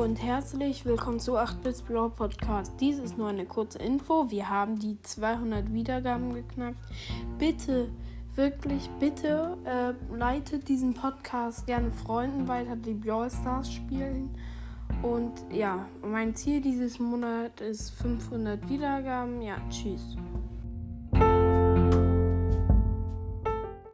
und herzlich willkommen zu 8-Bits Brawl Podcast. Dies ist nur eine kurze Info. Wir haben die 200 Wiedergaben geknackt. Bitte, wirklich, bitte äh, leitet diesen Podcast gerne Freunden weiter, die Brawl Stars spielen. Und ja, mein Ziel dieses Monat ist 500 Wiedergaben. Ja, tschüss.